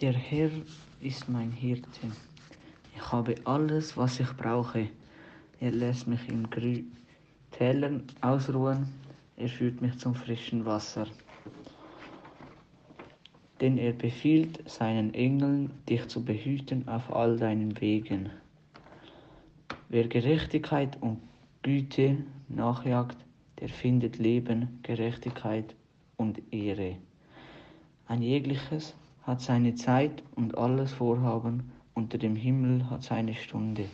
Der Herr ist mein Hirte. Ich habe alles, was ich brauche. Er lässt mich in grünen Tälern ausruhen. Er führt mich zum frischen Wasser. Denn er befiehlt seinen Engeln, dich zu behüten auf all deinen Wegen. Wer Gerechtigkeit und Güte nachjagt, der findet Leben, Gerechtigkeit und Ehre. Ein jegliches hat seine Zeit und alles Vorhaben unter dem Himmel hat seine Stunde.